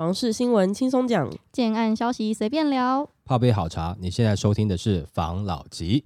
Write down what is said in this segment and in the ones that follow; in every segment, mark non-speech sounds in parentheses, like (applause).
房事新闻轻松讲，建案消息随便聊。泡杯好茶，你现在收听的是房老吉。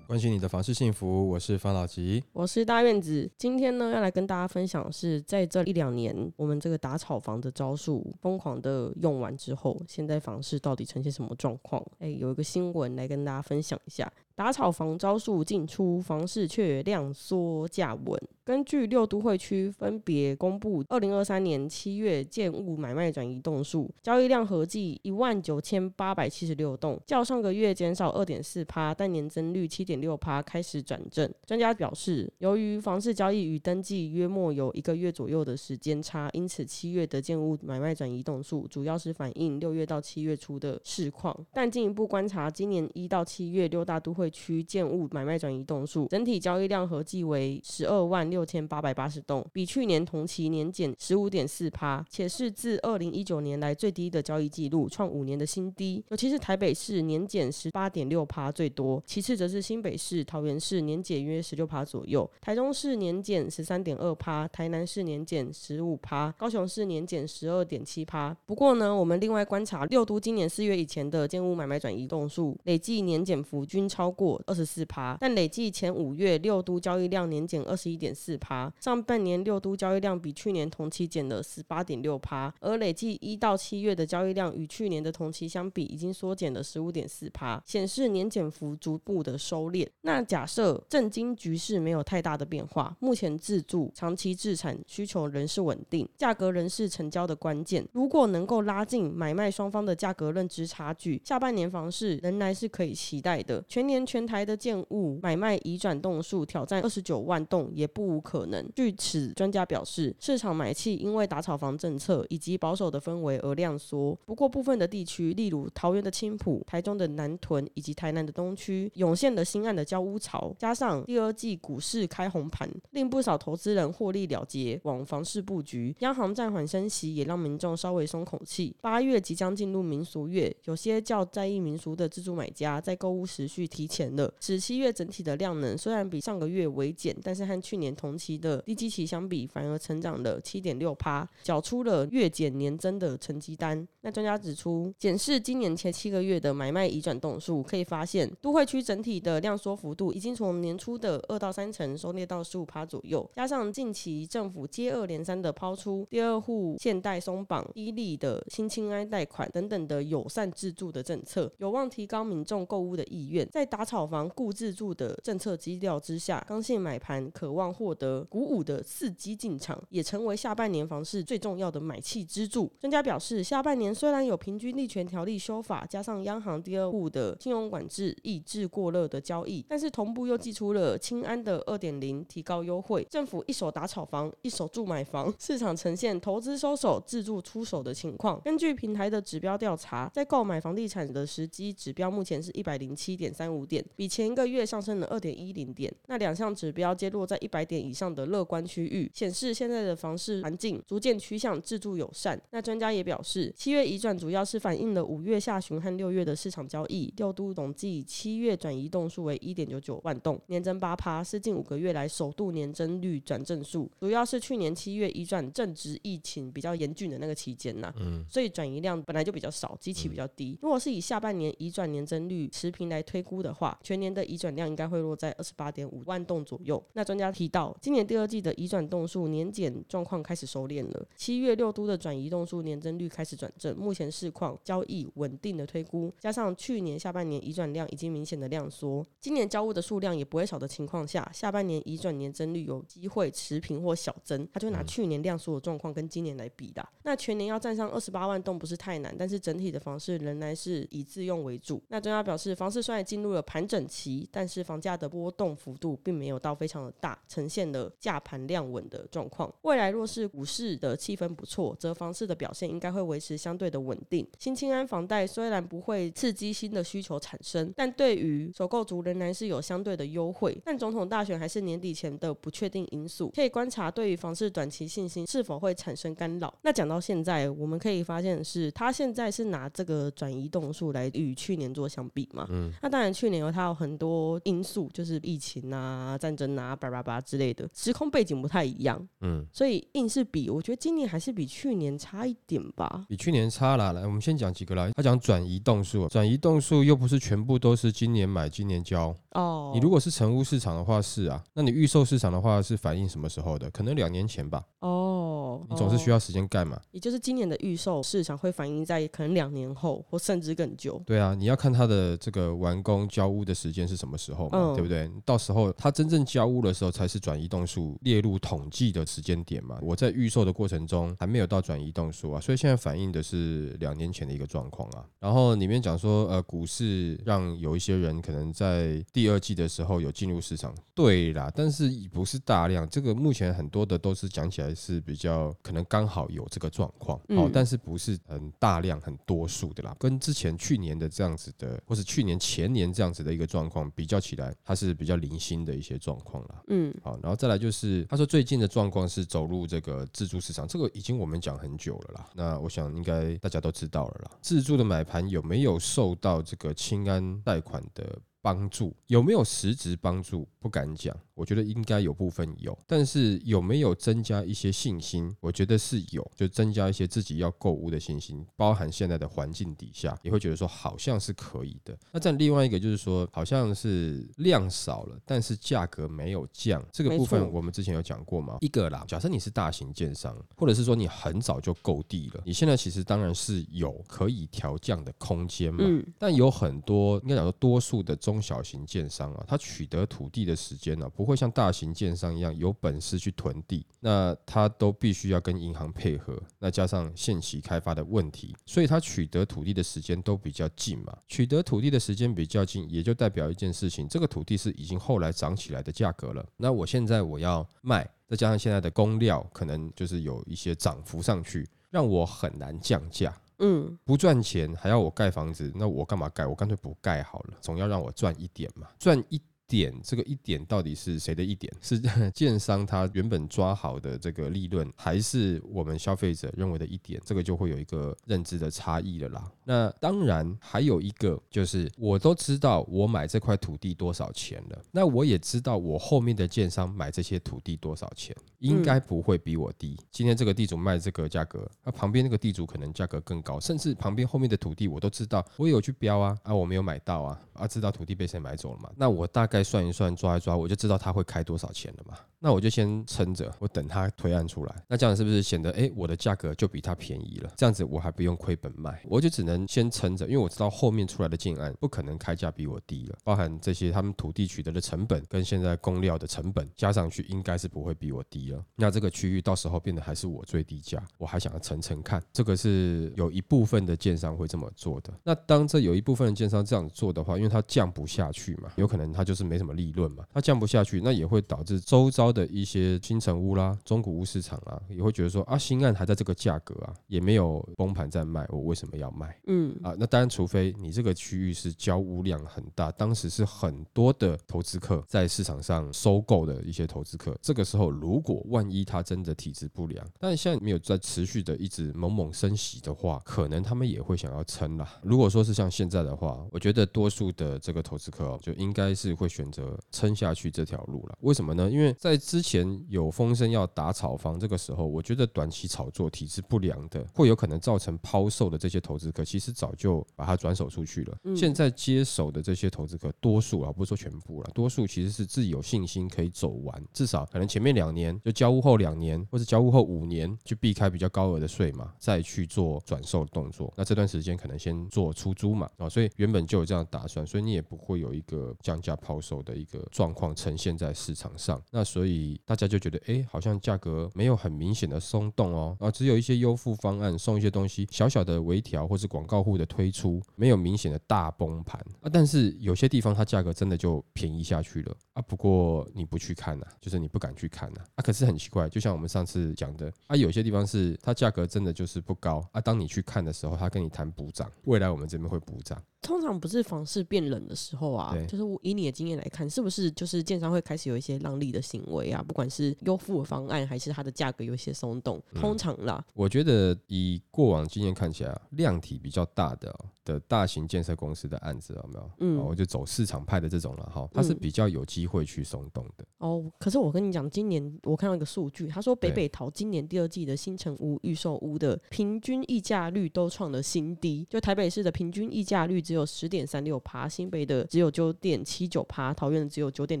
关心你的房事幸福，我是方老吉。我是大院子。今天呢，要来跟大家分享的是，在这一两年，我们这个打炒房的招数疯狂的用完之后，现在房市到底呈现什么状况？哎，有一个新闻来跟大家分享一下。打炒房招数进出，房市却量缩价稳。根据六都会区分别公布，二零二三年七月建物买卖转移栋数，交易量合计一万九千八百七十六栋，较上个月减少二点四趴，但年增率七点六趴开始转正。专家表示，由于房市交易与登记约莫有一个月左右的时间差，因此七月的建物买卖转移栋数主要是反映六月到七月初的市况。但进一步观察，今年一到七月六大都会。会区建物买卖转移栋数整体交易量合计为十二万六千八百八十栋，比去年同期年减十五点四趴，且是自二零一九年来最低的交易记录，创五年的新低。尤其是台北市年减十八点六趴最多，其次则是新北市、桃园市年减约十六趴左右，台中市年减十三点二趴，台南市年减十五趴，高雄市年减十二点七趴。不过呢，我们另外观察六都今年四月以前的建物买卖转移栋数累计年减幅均超。超过二十四趴，但累计前五月六都交易量年减二十一点四趴，上半年六都交易量比去年同期减了十八点六趴，而累计一到七月的交易量与去年的同期相比，已经缩减了十五点四趴，显示年减幅逐步的收敛。那假设震惊局势没有太大的变化，目前自住长期自产需求仍是稳定，价格仍是成交的关键。如果能够拉近买卖双方的价格认知差距，下半年房市仍然是可以期待的。全年。全台的建物买卖移转栋数挑战二十九万栋也不无可能。据此，专家表示，市场买气因为打炒房政策以及保守的氛围而量缩。不过，部分的地区，例如桃园的青浦、台中的南屯以及台南的东区，涌现了新案的交屋潮。加上第二季股市开红盘，令不少投资人获利了结，往房市布局。央行暂缓升息，也让民众稍微松口气。八月即将进入民俗月，有些较在意民俗的自住买家，在购物时序提前。前了，使七月整体的量能虽然比上个月微减，但是和去年同期的低基期相比，反而成长了七点六趴，缴出了月减年增的成绩单。那专家指出，检视今年前七个月的买卖移转动数，可以发现都会区整体的量缩幅度已经从年初的二到三成收敛到十五趴左右，加上近期政府接二连三的抛出第二户现代松绑、伊利的新青安贷款等等的友善自助的政策，有望提高民众购物的意愿，在打。炒房固自住的政策基调之下，刚性买盘渴望获得鼓舞的伺机进场，也成为下半年房市最重要的买气支柱。专家表示，下半年虽然有平均利权条例修法，加上央行第二户的信用管制抑制过热的交易，但是同步又寄出了清安的二点零提高优惠，政府一手打炒房，一手住买房，市场呈现投资收手、自住出手的情况。根据平台的指标调查，在购买房地产的时机指标目前是一百零七点三五点。比前一个月上升了二点一零点，那两项指标皆落在一百点以上的乐观区域，显示现在的房市环境逐渐趋向自住友善。那专家也表示，七月移转主要是反映了五月下旬和六月的市场交易。六都总计七月转移栋数为一点九九万栋，年增八趴，是近五个月来首度年增率转正数。主要是去年七月移转正值疫情比较严峻的那个期间呐，嗯，所以转移量本来就比较少，基期比较低。如果是以下半年移转年增率持平来推估的话，全年的移转量应该会落在二十八点五万栋左右。那专家提到，今年第二季的移转栋数年减状况开始收敛了。七月六都的转移栋数年增率开始转正，目前市况交易稳定的推估，加上去年下半年移转量已经明显的量缩，今年交物的数量也不会少的情况下，下半年移转年增率有机会持平或小增。他就拿去年量缩的状况跟今年来比的。那全年要站上二十八万栋不是太难，但是整体的房市仍然是以自用为主。那专家表示，房市虽然进入了盘。整齐，但是房价的波动幅度并没有到非常的大，呈现了价盘量稳的状况。未来若是股市的气氛不错，则房市的表现应该会维持相对的稳定。新青安房贷虽然不会刺激新的需求产生，但对于首购族仍然是有相对的优惠。但总统大选还是年底前的不确定因素，可以观察对于房市短期信心是否会产生干扰。那讲到现在，我们可以发现是，他现在是拿这个转移动数来与去年做相比嘛？嗯，那当然去年。年有它有很多因素，就是疫情啊、战争啊、叭叭叭之类的，时空背景不太一样，嗯，所以硬是比，我觉得今年还是比去年差一点吧。比去年差啦。来，我们先讲几个啦。他讲转移动数，转移动数又不是全部都是今年买今年交。哦，你如果是成屋市场的话是啊，那你预售市场的话是反映什么时候的？可能两年前吧。哦，你总是需要，时间干嘛？也就是今年的预售市场会反映在可能两年后或甚至更久。对啊，你要看它的这个完工交屋的时间是什么时候嘛，嗯对不对？到时候它真正交屋的时候，才是转移动数列入统计的时间点嘛。我在预售的过程中还没有到转移动数啊，所以现在反映的是两年前的一个状况啊。然后里面讲说，呃，股市让有一些人可能在第二季的时候有进入市场，对啦，但是不是大量。这个目前很多的都是讲起来是比较可能刚好有这个状况，哦嗯，但是不是很大量、很多数的啦。跟之前去年的这样子的，或是去年前年这样子的一个状况比较起来，它是比较零星的一些状况啦。嗯好，然后再来就是他说最近的状况是走入这个自住市场，这个已经我们讲很久了啦。那我想应该大家都知道了啦。自住的买盘有没有受到这个清安贷款的帮助？有没有实质帮助？不敢讲，我觉得应该有部分有，但是有没有增加一些信心？我觉得是有，就增加一些自己要购物的信心，包含现在的环境底下，也会觉得说好像是可以的。那再另外一个就是说，好像是量少了，但是价格没有降，这个部分我们之前有讲过吗？一个啦，假设你是大型建商，或者是说你很早就购地了，你现在其实当然是有可以调降的空间嘛。嗯但有很多应该讲说，多数的中中小型建商啊，他取得土地的时间呢、不会像大型建商一样有本事去囤地，那他都必须要跟银行配合，那加上限期开发的问题，所以他取得土地的时间都比较近嘛。取得土地的时间比较近，也就代表一件事情，这个土地是已经后来涨起来的价格了。那我现在我要卖，再加上现在的工料可能就是有一些涨幅上去，让我很难降价。嗯不赚钱还要我盖房子，那我干嘛盖？我干脆不盖好了，总要让我赚一点嘛，赚一。点这个一点到底是谁的一点？是 (laughs) 建商他原本抓好的这个利润，还是我们消费者认为的一点？这个就会有一个认知的差异了啦。那当然还有一个就是，我都知道我买这块土地多少钱了，那我也知道我后面的建商买这些土地多少钱，应该不会比我低。今天这个地主卖这个价格，那旁边那个地主可能价格更高，甚至旁边后面的土地我都知道，我有去标啊，啊我没有买到啊，啊知道土地被谁买走了嘛？那我大概算一算，抓一抓，我就知道他会开多少钱了嘛。那我就先撑着，我等他推案出来。那这样是不是显得诶我的价格就比他便宜了？这样子我还不用亏本卖，我就只能先撑着，因为我知道后面出来的建案不可能开价比我低了，包含这些他们土地取得的成本跟现在工料的成本加上去，应该是不会比我低了。那这个区域到时候变得还是我最低价，我还想要层层看，这个是有一部分的建商会这么做的。那当这有一部分的建商这样做的话，因为它降不下去嘛，有可能它就是没什么利润嘛，它降不下去，那也会导致周遭的一些新城屋啦、中古屋市场啊，也会觉得说啊，新案还在这个价格啊，也没有崩盘在卖，我为什么要卖？嗯啊，那当然，除非你这个区域是交屋量很大，当时是很多的投资客在市场上收购的一些投资客，这个时候如果万一他真的体质不良，但是现在没有在持续的一直猛猛升息的话，可能他们也会想要撑啦。如果说是像现在的话，我觉得多数的这个投资客哦，就应该是会选择撑下去这条路了。为什么呢？因为在之前有风声要打炒房，这个时候，我觉得短期炒作体质不良的，会有可能造成抛售的这些投资客，其实早就把它转手出去了。嗯现在接手的这些投资客，多数啊，不是说全部了，多数其实是自己有信心可以走完，至少可能前面两年就交屋后两年，或者交屋后五年，去避开比较高额的税嘛，再去做转售的动作。那这段时间可能先做出租嘛，啊，所以原本就有这样的打算，所以你也不会有一个降价抛售的一个状况呈现在市场上。那所以大家就觉得，哎，好像价格没有很明显的松动哦，啊，只有一些优付方案送一些东西，小小的微调或是广告户的推出，没有明显的大崩盘啊。但是有些地方它价格真的就便宜下去了啊。不过你不去看呐、就是你不敢去看呐、啊。可是很奇怪，就像我们上次讲的啊，有些地方是它价格真的就是不高啊。当你去看的时候，他跟你谈补涨，未来我们这边会补涨。通常不是房市变冷的时候啊，就是以你的经验验来看，是不是就是建商会开始有一些让利的行为啊？不管是优付方案，还是它的价格有一些松动，通常啦，我觉得以过往经验看起来啊，量体比较大的哦、的大型建设公司的案子有没有？嗯哦我就走市场派的这种了哈，它是嗯比较有机会去松动的。哦，可是我跟你讲，今年我看到一个数据，他说北北桃今年第二季的新城屋预售屋的平均溢价率都创了新低，就台北市的平均溢价率只有十点三六趴，新北的只有九点七九趴，桃园的只有九点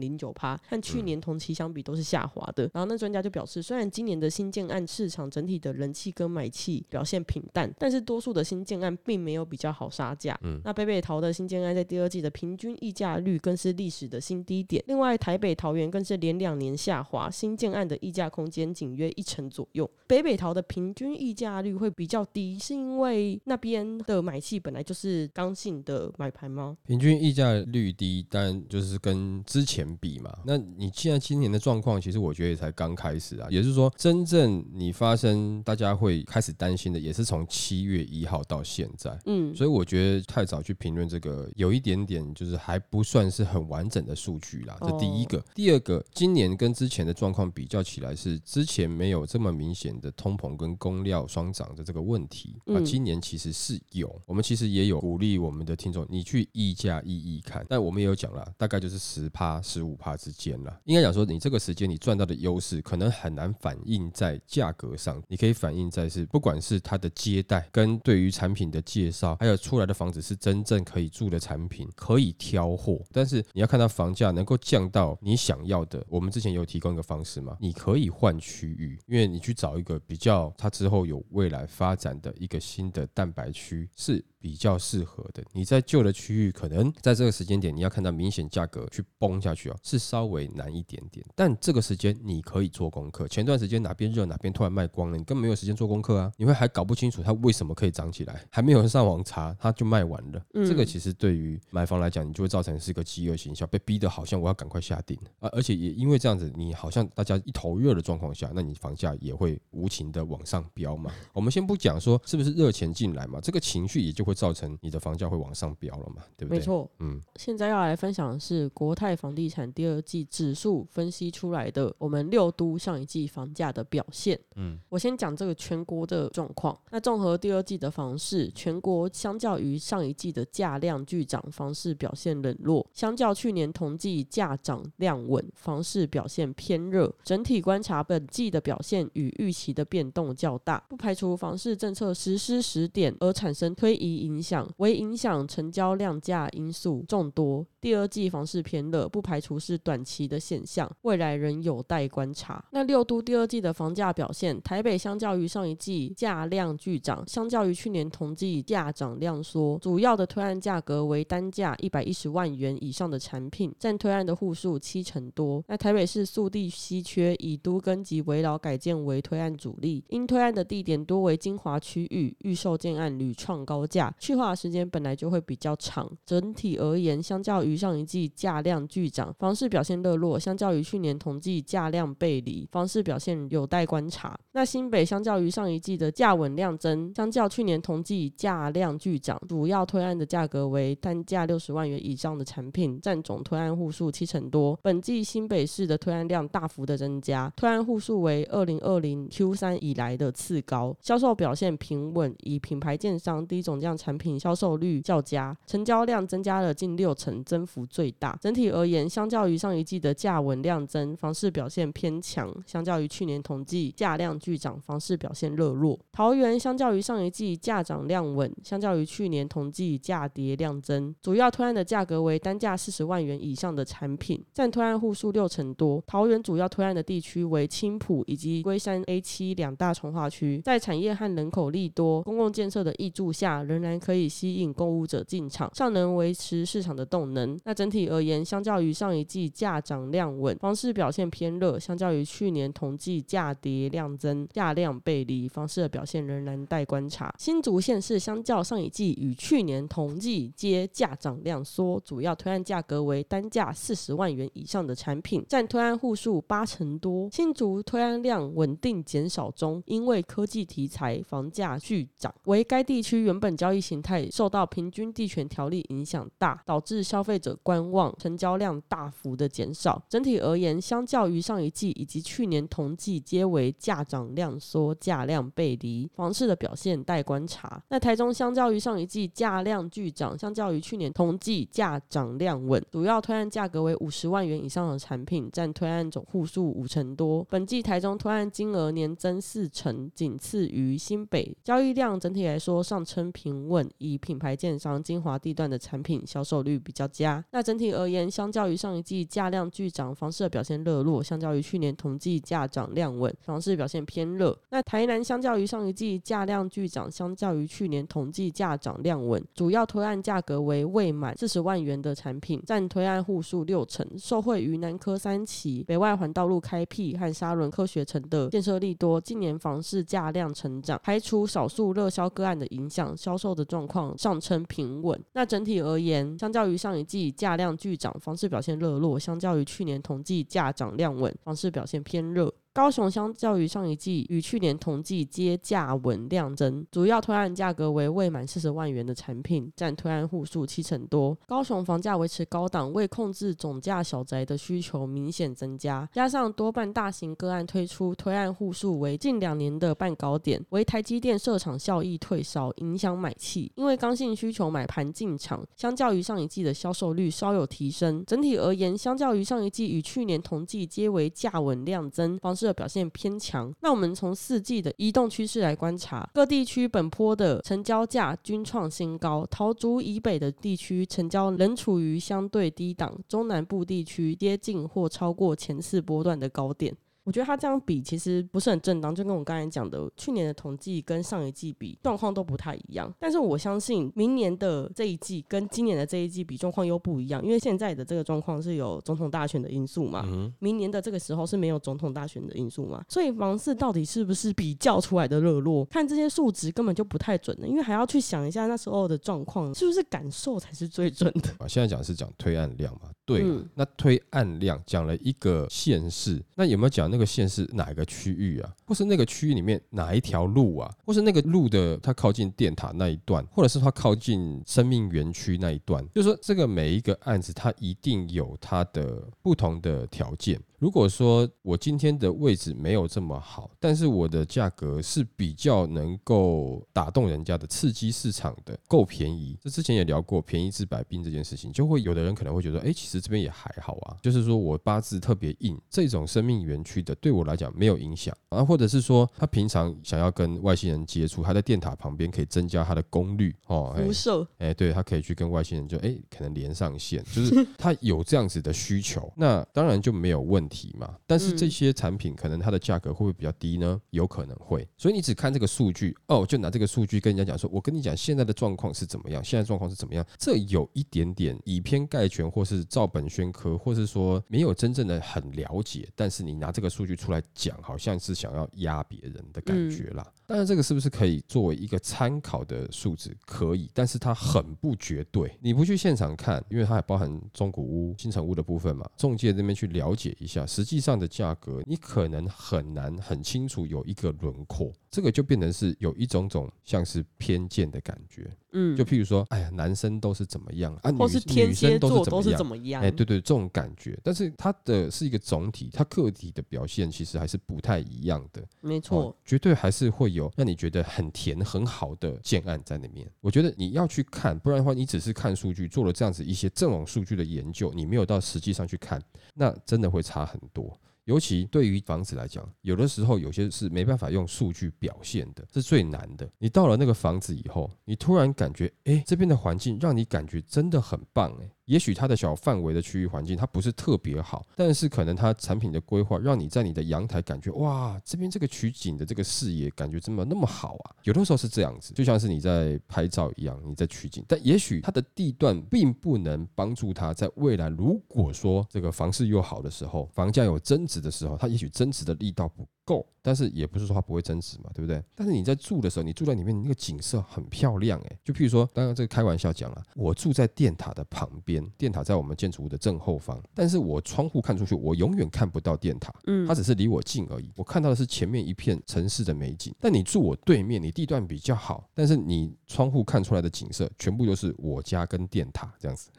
零九趴，和去年同期相比都是下滑的。然后那专家就表示，虽然今年的新建案市场整体的人气跟买气表现平淡，但是多数的新建案并没有比较好杀价。嗯那北北桃的新建案在第二季的平均溢价率更是历史的新低点。另外，台北桃园更是连两年下滑，新建案的溢价空间仅约一成左右。北北桃的平均溢价率会比较低，是因为那边的买气本来就是刚性的买盘吗？平均溢价率低，当然就是跟之前比嘛。那你现在今年的状况，其实我觉得也才刚开始啊。也就是说，真正你发生大家会开始担心的，也是从七月一号到现在。嗯，所以我觉得太早去评论这个，有一点点就是还不算是很完整的数据啦。这第一个，第二个，今年跟之前的状况比较起来，是之前没有这么明显的通膨跟供料双涨的这个问题啊。嗯今年其实是有，我们其实也有鼓励我们的听众，你去议价议议看。但我们也有讲了，大概就是十趴、十五趴之间啦。应该讲说，你这个时间你赚到的优势，可能很难反映在价格上，你可以反映在是不管是它的接待跟对于产品的介绍，还有出来的房子是真正可以住的产品，可以挑货。但是你要看到房价能够降到你想要的，我们之前有提供一个方式嘛，你可以换区域，因为你去找一个比较它之后有未来发展的一个新的蛋白区是。比较适合的，你在旧的区域，可能在这个时间点，你要看到明显价格去崩下去哦，是稍微难一点点。但这个时间你可以做功课。前段时间哪边热，哪边突然卖光了，你根本没有时间做功课啊！你会还搞不清楚它为什么可以涨起来，还没有上网查，它就卖完了。嗯这个其实对于买房来讲，你就会造成是一个饥饿形象，被逼得好像我要赶快下定啊！而且也因为这样子，你好像大家一头热的状况下，那你房价也会无情的往上飙嘛。我们先不讲说是不是热钱进来嘛，这个情绪也就会造成你的房价会往上飙了嘛，对不对？没错。嗯，现在要来分享的是国泰房地产第二季指数分析出来的我们六都上一季房价的表现。嗯，我先讲这个全国的状况。那综合第二季的房市，全国相较于上一季的价量巨涨，房市表现冷落；相较去年同季价涨量稳，房市表现偏热。整体观察本季的表现与预期的变动较大，不排除房市政策实施时点而产生推移影响，为影响成交量价因素众多。第二季房市偏热，不排除是短期的现象，未来仍有待观察。那六都第二季的房价表现，台北相较于上一季价量巨涨，相较于去年同季价涨量缩，主要的推案价格为单价一百一十万元以上的产品，占推案的户数七成多。那台北市速地稀缺，以都根及围绕改建为推案主力，因推案的地点多为精华区域，预售建案屡创高价，去化时间本来就会比较长。整体而言，相较于于上一季价量巨涨，房市表现热络；相较于去年同季价量背离，房市表现有待观察。那新北相较于上一季的价稳量增，相较去年同季价量巨涨，主要推案的价格为单价六十万元以上的产品，占总推案户数七成多。本季新北市的推案量大幅的增加，推案户数为二零二零 Q 三以来的次高，销售表现平稳，以品牌建商低总价产品销售率较佳，成交量增加了近六成，增增幅最大。整体而言，相较于上一季的价稳量增，房市表现偏强；相较于去年同季价量巨涨，房市表现热络。桃园相较于上一季价涨量稳，相较于去年同季价跌量增，主要推案的价格为单价四十万元以上的产品，占推案户数六成多。桃园主要推案的地区为青浦以及龟山 A 七两大从化区，在产业和人口利多、公共建设的挹注下，仍然可以吸引购物者进场，尚能维持市场的动能。那整体而言，相较于上一季价涨量稳，房市表现偏热；相较于去年同季价跌量增，价量背离，房市的表现仍然待观察。新竹县市相较上一季与去年同季皆价涨量缩，主要推案价格为单价四十万元以上的产品，占推案户数八成多。新竹推案量稳定减少中，因为科技题材，房价巨涨，为该地区原本交易形态受到平均地权条例影响大，导致消费者观望，成交量大幅的减少。整体而言，相较于上一季以及去年同季，皆为价涨量缩、价量背离，房市的表现待观察。那台中相较于上一季价量巨涨，相较于去年同季价涨量稳，主要推案价格为五十万元以上的产品占推案总户数五成多。本季台中推案金额年增四成，仅次于新北。交易量整体来说上称平稳，以品牌建商精华地段的产品销售率比较佳。那整体而言，相较于上一季价量巨涨，房市的表现热络；相较于去年同季价涨量稳，房市表现偏热。那台南相较于上一季价量巨涨，相较于去年同季价涨量稳，主要推案价格为未满四十万元的产品，占推案户数六成，受惠于南科三期、北外环道路开辟和沙仑科学城的建设力多，近年房市价量成长，排除少数热销个案的影响，销售的状况上称平稳。那整体而言，相较于上一季以价量巨涨，方式表现热络；相较于去年同季价涨量稳，方式表现偏热。高雄相较于上一季与去年同季皆价稳量增，主要推案价格为未满四十万元的产品，占推案户数七成多。高雄房价维持高档，为控制总价小宅的需求明显增加，加上多半大型个案推出，推案户数为近两年的半高点，为台积电设厂效益退烧，影响买气。因为刚性需求买盘进场，相较于上一季的销售率稍有提升。整体而言，相较于上一季与去年同季皆为价稳量增，房市的表现偏强。那我们从四季的移动趋势来观察，各地区本坡的成交价均创新高。桃竹以北的地区成交仍处于相对低档，中南部地区接近或超过前四波段的高点。我觉得他这样比其实不是很正当，就跟我刚才讲的，去年的统计跟上一季比状况都不太一样。但是我相信明年的这一季跟今年的这一季比状况又不一样，因为现在的这个状况是有总统大选的因素嘛，明年的这个时候是没有总统大选的因素嘛，所以房市到底是不是比较出来的热络？看这些数值根本就不太准的，因为还要去想一下那时候的状况是不是感受才是最准的。啊，现在讲是讲推案量嘛，对，那推案量讲了一个县市，那有没有讲？那个县市哪一个区域啊？或是那个区域里面哪一条路啊？或是那个路的它靠近电塔那一段，或者是它靠近生命园区那一段？就是说，这个每一个案子它一定有它的不同的条件。如果说我今天的位置没有这么好，但是我的价格是比较能够打动人家的、刺激市场的、够便宜，这之前也聊过便宜治百病这件事情，就会有的人可能会觉得，哎，其实这边也还好啊。(laughs) 就是说我八字特别硬，这种生命园区的对我来讲没有影响啊，或者是说他平常想要跟外星人接触，他在电塔旁边可以增加他的功率哦，辐射，哎，对他可以去跟外星人就哎可能连上线，就是他有这样子的需求，那当然就没有问。题嘛，但是这些产品可能它的价格会不会比较低呢？有可能会，所以你只看这个数据哦，就拿这个数据跟人家讲说，我跟你讲现在的状况是怎么样，现在状况是怎么样，这有一点点以偏概全，或是照本宣科，或是说没有真正的很了解，但是你拿这个数据出来讲，好像是想要压别人的感觉啦。当然，这个是不是可以作为一个参考的数字？可以，但是它很不绝对。你不去现场看，因为它还包含中古屋、新城屋的部分嘛，中介这边去了解一下，实际上的价格，你可能很难很清楚有一个轮廓。这个就变成是有一种种像是偏见的感觉，嗯，就譬如说，哎呀，男生都是怎么样啊，或是女生都是怎么样？哎，对对，这种感觉。但是它的是一个总体，它个体的表现其实还是不太一样的。没错，绝对还是会有让你觉得很甜很好的建案在里面。我觉得你要去看，不然的话，你只是看数据，做了这样子一些这种数据的研究，你没有到实际上去看，那真的会差很多。尤其对于房子来讲，有的时候有些是没办法用数据表现的，是最难的。你到了那个房子以后，你突然感觉，哎，这边的环境让你感觉真的很棒，哎。也许它的小范围的区域环境它不是特别好，但是可能它产品的规划让你在你的阳台感觉哇，这边这个取景的这个视野感觉怎么那么好啊？有的时候是这样子，就像是你在拍照一样，你在取景，但也许它的地段并不能帮助它在未来，如果说这个房市又好的时候，房价有增值的时候，它也许增值的力道不够，但是也不是说它不会增值嘛，对不对？但是你在住的时候，你住在里面，那个景色很漂亮，诶，就譬如说刚刚这个开玩笑讲了，我住在电塔的旁边。边，电塔在我们建筑物的正后方，但是我窗户看出去，我永远看不到电塔，嗯它只是离我近而已。我看到的是前面一片城市的美景，但你住我对面，你地段比较好，但是你窗户看出来的景色全部都是我家跟电塔这样子，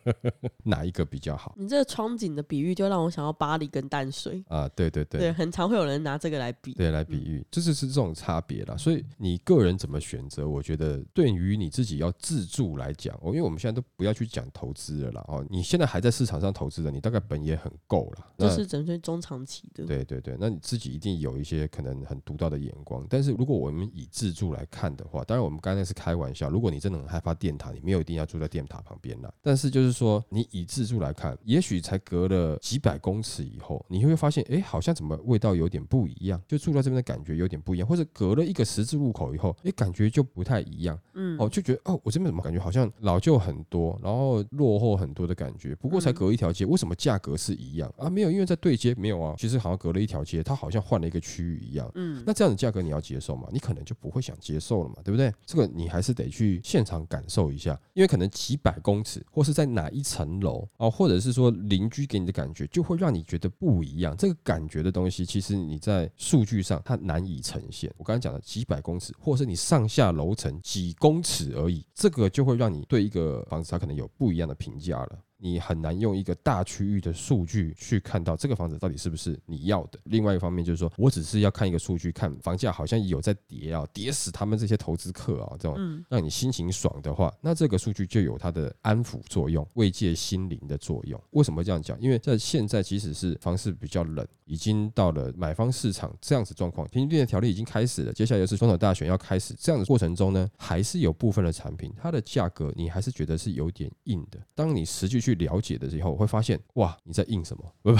(laughs) 哪一个比较好你这个窗景的比喻就让我想到巴黎跟淡水，啊？对对对对，很常会有人拿这个来比。对，来比喻，这就是这种差别啦。所以你个人怎么选择，我觉得对于你自己要自住来讲，哦，因为我们现在都不要去讲投资了啦。哦，你现在还在市场上投资的，你大概本也很够了。就那是针对中长期的。对对对，那你自己一定有一些可能很独到的眼光。但是如果我们以自住来看的话，当然我们刚才是开玩笑。如果你真的很害怕电塔，你没有一定要住在电塔旁边啦。但是就是说，你以自住来看，也许才隔了几百公尺以后，你会发现，哎，好像怎么味道有点不一样，就住在这边的感觉有点不一样，或者隔了一个十字路口以后，哎，感觉就不太一样。嗯，哦，就觉得哦，我这边怎么感觉好像老旧很多，然后落后很多的感觉。不过才嗯隔一条街，为什么价格是一样啊？没有，因为在对接没有啊。其实好像隔了一条街，它好像换了一个区域一样。嗯，那这样的价格你要接受吗？你可能就不会想接受了嘛，对不对？这个你还是得去现场感受一下，因为可能几百公尺，或是在哪一层楼啊，或者是说邻居给你的感觉，就会让你觉得不一样。这个感觉的东西，其实你在数据上它难以呈现。我刚才讲的几百公尺，或是你上下楼层几公尺而已，这个就会让你对一个房子它可能有不一样这样的评价了。你很难用一个大区域的数据去看到这个房子到底是不是你要的。另外一方面就是说，我只是要看一个数据，看房价好像有在跌啊，跌死他们这些投资客啊，这种嗯让你心情爽的话，那这个数据就有它的安抚作用、慰藉心灵的作用。为什么这样讲？因为在现在，即使是房市比较冷，已经到了买方市场这样子状况，平均地的条例已经开始了，接下来又是总统大选要开始，这样的过程中呢，还是有部分的产品，它的价格你还是觉得是有点硬的。当你实际去了解的时候，会发现哇，你在硬什么？不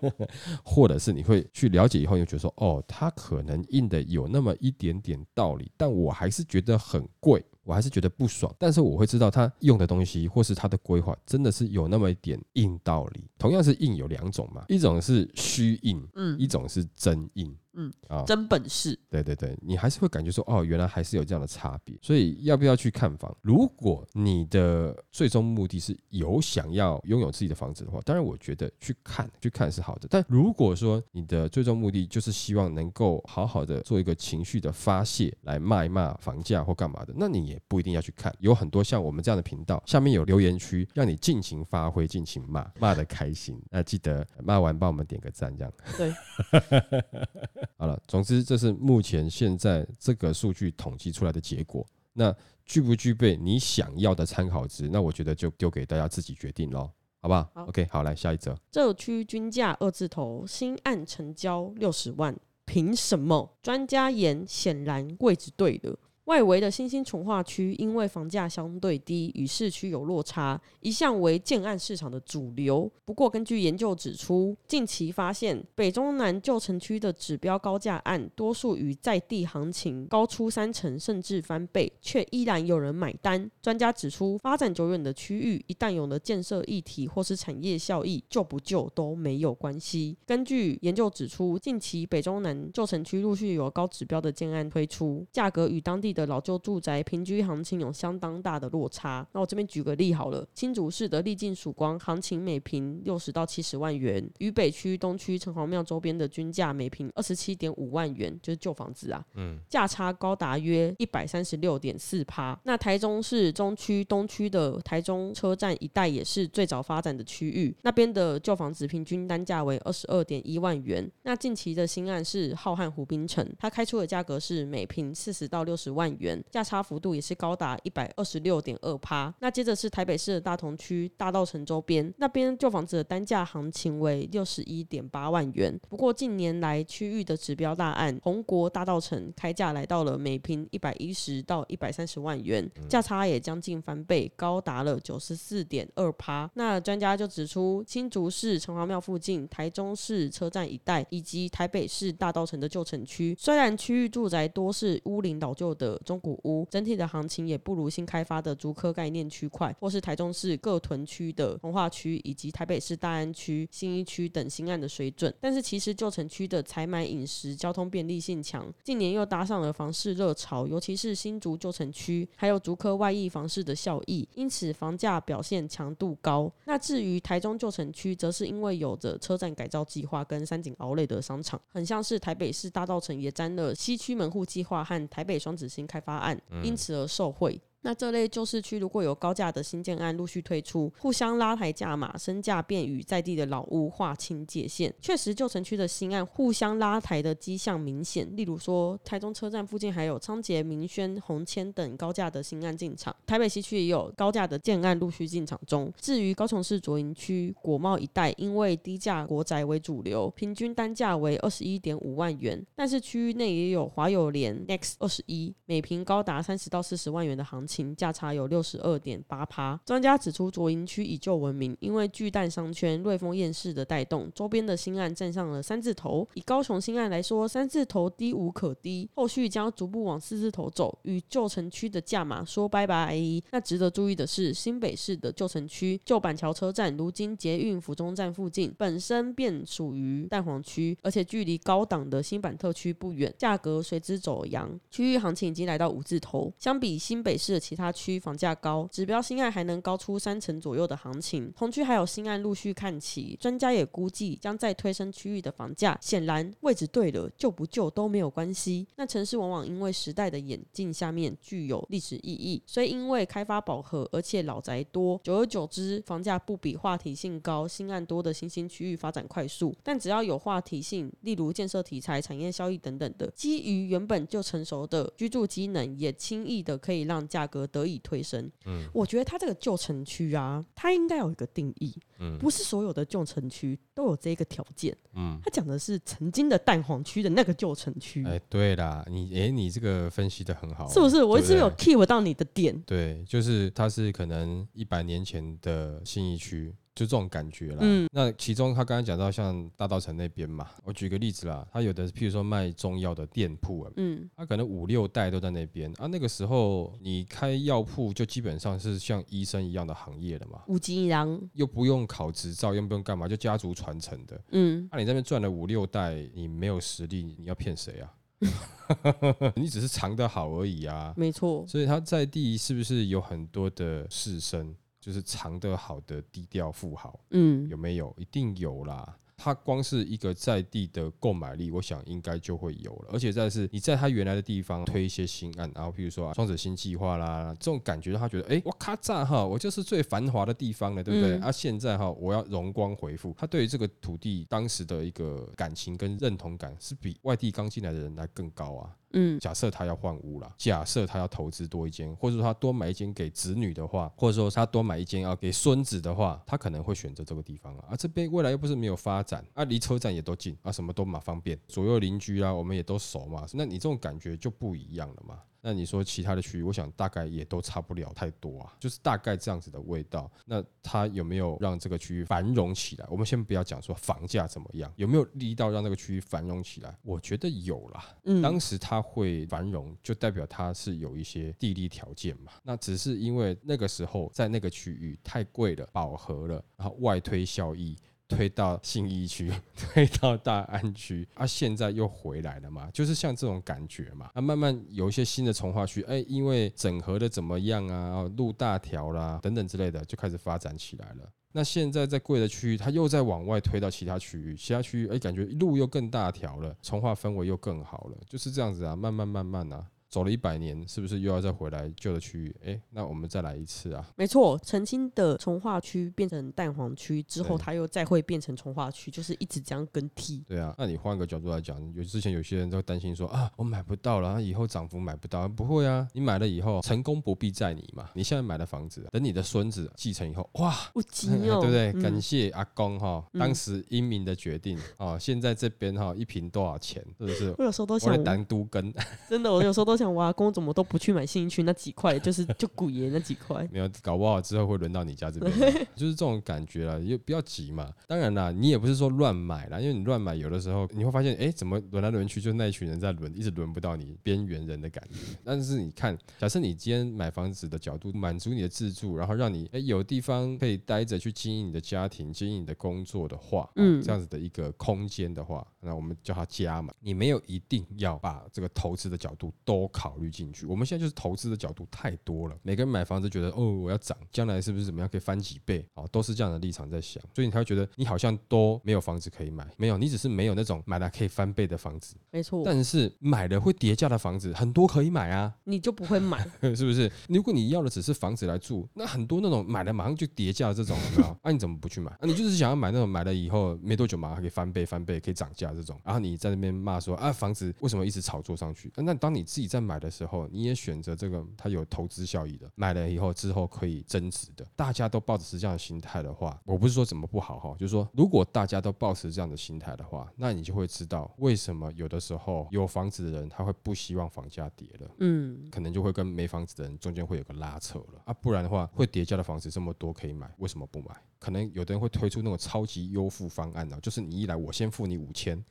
不，或者是你会去了解以后，又觉得说，哦，它可能硬的有那么一点点道理，但我还是觉得很贵。我还是觉得不爽，但是我会知道他用的东西或是他的规划真的是有那么一点硬道理。同样是硬有两种嘛，一种是虚硬，嗯一种是真硬。嗯啊，真本事。对对对，你还是会感觉说，哦，原来还是有这样的差别。所以要不要去看房？如果你的最终目的是有想要拥有自己的房子的话，当然我觉得去看去看是好的。但如果说你的最终目的就是希望能够好好的做一个情绪的发泄，来骂一骂房价或干嘛的，那你也不一定要去看。有很多像我们这样的频道，下面有留言区，让你尽情发挥、尽情骂，骂的开心。那记得骂完帮我们点个赞，这样。对，(laughs) (laughs) 好了，总之这是目前现在这个数据统计出来的结果。那具不具备你想要的参考值？那我觉得就丢给大家自己决定喽，好不好好 o k 好，来下一则。这区均价二字头，新案成交六十万，凭什么？专家言，显然位置对了。外围的新兴从化区因为房价相对低，与市区有落差，一向为建案市场的主流。不过，根据研究指出，近期发现北中南旧城区的指标高价案，多数与在地行情高出三成甚至翻倍，却依然有人买单。专家指出，发展久远的区域，一旦有了建设议题或是产业效益，旧不旧都没有关系。根据研究指出，近期北中南旧城区陆续有高指标的建案推出，价格与当地的老旧住宅平均行情有相当大的落差。那我这边举个例好了，新竹市的丽境曙光行情每平六十到七十万元，与北区、东区城隍庙周边的均价每平二十七点五万元，就是旧房子啊，嗯，价差高达约一百三十六点四趴。那台中市中区、东区的台中车站一带也是最早发展的区域，那边的旧房子平均单价为二十二点一万元。那近期的新案是浩瀚湖滨城，它开出的价格是每平四十到六十万元，价差幅度也是高达一百二十六点二趴。那接着是台北市的大同区大道城周边，那边旧房子的单价行情为六十一点八万元。不过近年来区域的指标大案红国大道城开价来到了每平一百一十到一百三十万元，价差也将近翻倍，高达了九十四点二趴。那专家就指出，新竹市城隍庙附近、台中市车站一带以及台北市大道城的旧城区，虽然区域住宅多是屋龄老旧的，中古屋，整体的行情也不如新开发的竹科概念区块，或是台中市各屯区的从化区，以及台北市大安区、新一区等新案的水准。但是其实旧城区的采买、饮食、交通便利性强，近年又搭上了房市热潮，尤其是新竹旧城区，还有竹科外溢房市的效益，因此房价表现强度高。那至于台中旧城区，则是因为有着车站改造计划跟三井奥莱的商场，很像是台北市大道城也沾了西区门户计划和台北双子星开发案，因此而受惠。那这类旧市区如果有高价的新建案陆续推出，互相拉抬价码，身价便与在地的老屋划清界限。确实，旧城区的新案互相拉抬的迹象明显。例如说，台中车站附近还有昌捷、明轩、红千等高价的新案进场，台北西区也有高价的建案陆续进场中。至于高雄市卓营区国贸一带，因为低价国宅为主流，平均单价为二十一点五万元，但是区域内也有华友联 Next 二十一，每平高达三十到四十万元的行。情价差有六十二点八趴。专家指出，卓营区以旧闻名，因为巨蛋商圈、瑞丰夜市的带动，周边的新案站上了三字头。以高雄新案来说，三字头低无可低，后续将逐步往四字头走，与旧城区的价码说拜拜。那值得注意的是，新北市的旧城区旧板桥车站，如今捷运府中站附近，本身便属于蛋黄区，而且距离高档的新版特区不远，价格随之走扬，区域行情已经来到五字头。相比新北市。其他区房价高，指标新案还能高出三成左右的行情。同区还有新案陆续看齐，专家也估计将再推升区域的房价。显然位置对了，旧不旧都没有关系。那城市往往因为时代的演进下面具有历史意义，所以因为开发饱和，而且老宅多，久而久之房价不比话题性高、新案多的新兴区域发展快速。但只要有话题性，例如建设题材、产业效益等等的，基于原本就成熟的居住机能，也轻易的可以让价。格得以推升，嗯，我觉得它这个旧城区啊，它应该有一个定义，嗯，不是所有的旧城区都有这个条件，嗯，它讲的是曾经的蛋黄区的那个旧城区，哎，对啦，你哎，你这个分析的很好，是不是？我一直有 keep 到你的点，对，就是它是可能一百年前的信义区。就这种感觉啦。嗯，那其中他刚刚讲到像大道城那边嘛，我举个例子啦，他有的譬如说卖中药的店铺啊，嗯，他可能五六代都在那边啊。那个时候你开药铺就基本上是像医生一样的行业了嘛，五金郎又不用考执照，又不用干嘛，就家族传承的。嗯，那你那边赚了五六代，你没有实力，你要骗谁啊？(laughs) 你只是藏得好而已啊。没错，所以他在地是不是有很多的士绅？就是藏得好的低调富豪，嗯，有没有？一定有啦。他光是一个在地的购买力，我想应该就会有了。而且再是，你在他原来的地方推一些新案，然后譬如说啊，双子星计划啦，这种感觉让他觉得，哎，我咔嚓哈，我就是最繁华的地方了，对不对？啊，现在哈，我要荣光回复，他对于这个土地当时的一个感情跟认同感，是比外地刚进来的人来更高啊。嗯，假设他要换屋了，假设他要投资多一间，或者说他多买一间给子女的话，或者说他多买一间啊给孙子的话，他可能会选择这个地方啊。啊，这边未来又不是没有发展啊，离车站也都近啊，什么都蛮方便，左右邻居啊，我们也都熟嘛，那你这种感觉就不一样了嘛。那你说其他的区域，我想大概也都差不了太多啊，就是大概这样子的味道。那它有没有让这个区域繁荣起来？我们先不要讲说房价怎么样，有没有力道让那个区域繁荣起来？我觉得有啦。嗯，当时它会繁荣，就代表它是有一些地利条件嘛。那只是因为那个时候在那个区域太贵了，饱和了，然后外推效益。推到信义区，(laughs) 推到大安区，啊，现在又回来了嘛，就是像这种感觉嘛，啊，慢慢有一些新的从化区，哎，因为整合的怎么样啊，路大条啦，等等之类的，就开始发展起来了。那现在在贵的区域，它又在往外推到其他区域，其他区域，哎，感觉路又更大条了，从化氛围又更好了，就是这样子啊，慢慢慢慢啊。走了一百年，是不是又要再回来旧的区域？哎，那我们再来一次啊！没错，曾经的从化区变成蛋黄区之后，它又再会变成从化区，就是一直这样更替。对啊，那你换个角度来讲，有之前有些人都担心说啊，我买不到了，以后涨幅买不到。不会啊，你买了以后，成功不必在你嘛。你现在买的房子，等你的孙子继承以后，哇，不急哦，(laughs) 对不对？感谢阿公哈，当时英明的决定啊。现在这边哈，一平多少钱？是不是？我有时候都想，单都跟真的，我有时候都。想我阿公怎么都不去买新一区那几块，就是就古爷那几块。没有，搞不好之后会轮到你家这边，(laughs) 就是这种感觉了，也不要急嘛。当然啦，你也不是说乱买啦，因为你乱买，有的时候你会发现，哎、怎么轮来轮去就那一群人在轮，一直轮不到你边缘人的感觉。但是你看，假设你今天买房子的角度满足你的自住，然后让你哎、有地方可以待着去经营你的家庭、经营你的工作的话，嗯，嗯这样子的一个空间的话，那我们叫它家嘛。你没有一定要把这个投资的角度都考虑进去。我们现在就是投资的角度太多了，每个人买房子觉得哦，我要涨，将来是不是怎么样可以翻几倍？哦，都是这样的立场在想，所以你才会觉得你好像都没有房子可以买，没有，你只是没有那种买了可以翻倍的房子，没错，但是买了会跌价的房子很多可以买啊，你就不会买。(laughs) 是不是？如果你要的只是房子来住，那很多那种买了马上就跌价的这种，有没有？(laughs) 啊，你怎么不去买？啊，你就是想要买那种买了以后没多久马上可以翻倍、翻倍、可以涨价这种，然后你在那边骂说啊，房子为什么一直炒作上去？啊那当你自己在买的时候，你也选择这个它有投资效益的，买了以后之后可以增值的，大家都抱着是这样的心态的话，我不是说怎么不好哈，就是说如果大家都抱持这样的心态的话，那你就会知道为什么有的时候有房子的人他会不希望房价跌了。嗯，可能就会跟没房子的人中间会有个拉扯了啊，不然的话会叠加的房子这么多可以买，为什么不买？可能有的人会推出那种超级优付方案呢、就是你一来我先付你五千，(laughs)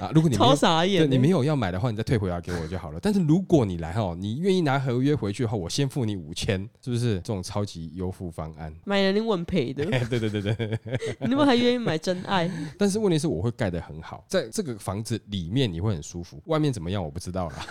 啊，如果你没超有傻眼你没有要买的话，你再退回来给我就好了。但是如果你来哈，你愿意拿合约回去的话，我先付你五千，是不是这种超级优付方案？买了你稳赔的，(laughs) 哎，对对对对，(laughs) 你们还愿意买真爱？但是问题是我会盖得很好，在这个房子里面你会很舒服，外面怎么样我不知道啦。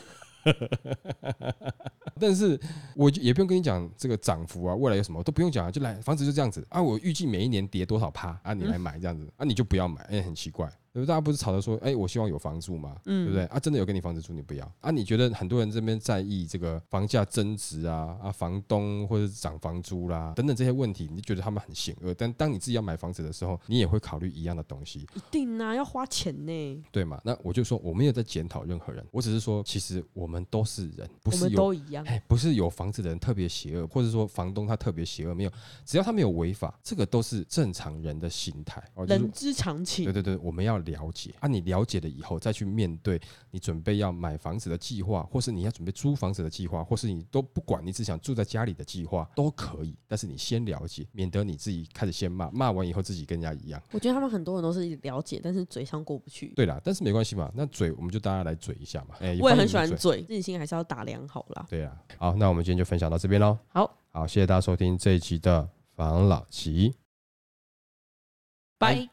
(laughs) 但是我就也不用跟你讲这个涨幅啊，未来有什么都不用讲啊，就来房子就这样子啊，我预计每一年跌多少趴啊，你来买这样子啊，你就不要买，哎、很奇怪。大家不是吵着说，哎、我希望有房住嘛，对不对？啊，真的有给你房子住，你不要啊？你觉得很多人这边在意这个房价增值啊啊，房东或者涨房租啦等等这些问题，你就觉得他们很险恶。但当你自己要买房子的时候，你也会考虑一样的东西，一定啊，要花钱呢。对嘛？那我就说我没有在检讨任何人，我只是说，其实我们都是人，不我们都一样。哎，不是有房子的人特别邪恶，或者说房东他特别邪恶，没有，只要他没有违法，这个都是正常人的心态。哦，就是人之常情对。对对，我们要了解啊，你了解了以后再去面对你准备要买房子的计划，或是你要准备租房子的计划，或是你都不管，你只想住在家里的计划都可以。但是你先了解，免得你自己开始先骂，骂完以后自己跟人家一样。我觉得他们很多人都是了解，但是嘴上过不去。对啦，但是没关系嘛，那嘴我们就大家来嘴一下嘛。哎，我也很喜。欢嘴，自己心还是要打量好啦。对啊，好，那我们今天就分享到这边喽。好，好，谢谢大家收听这一集的房老吉。拜。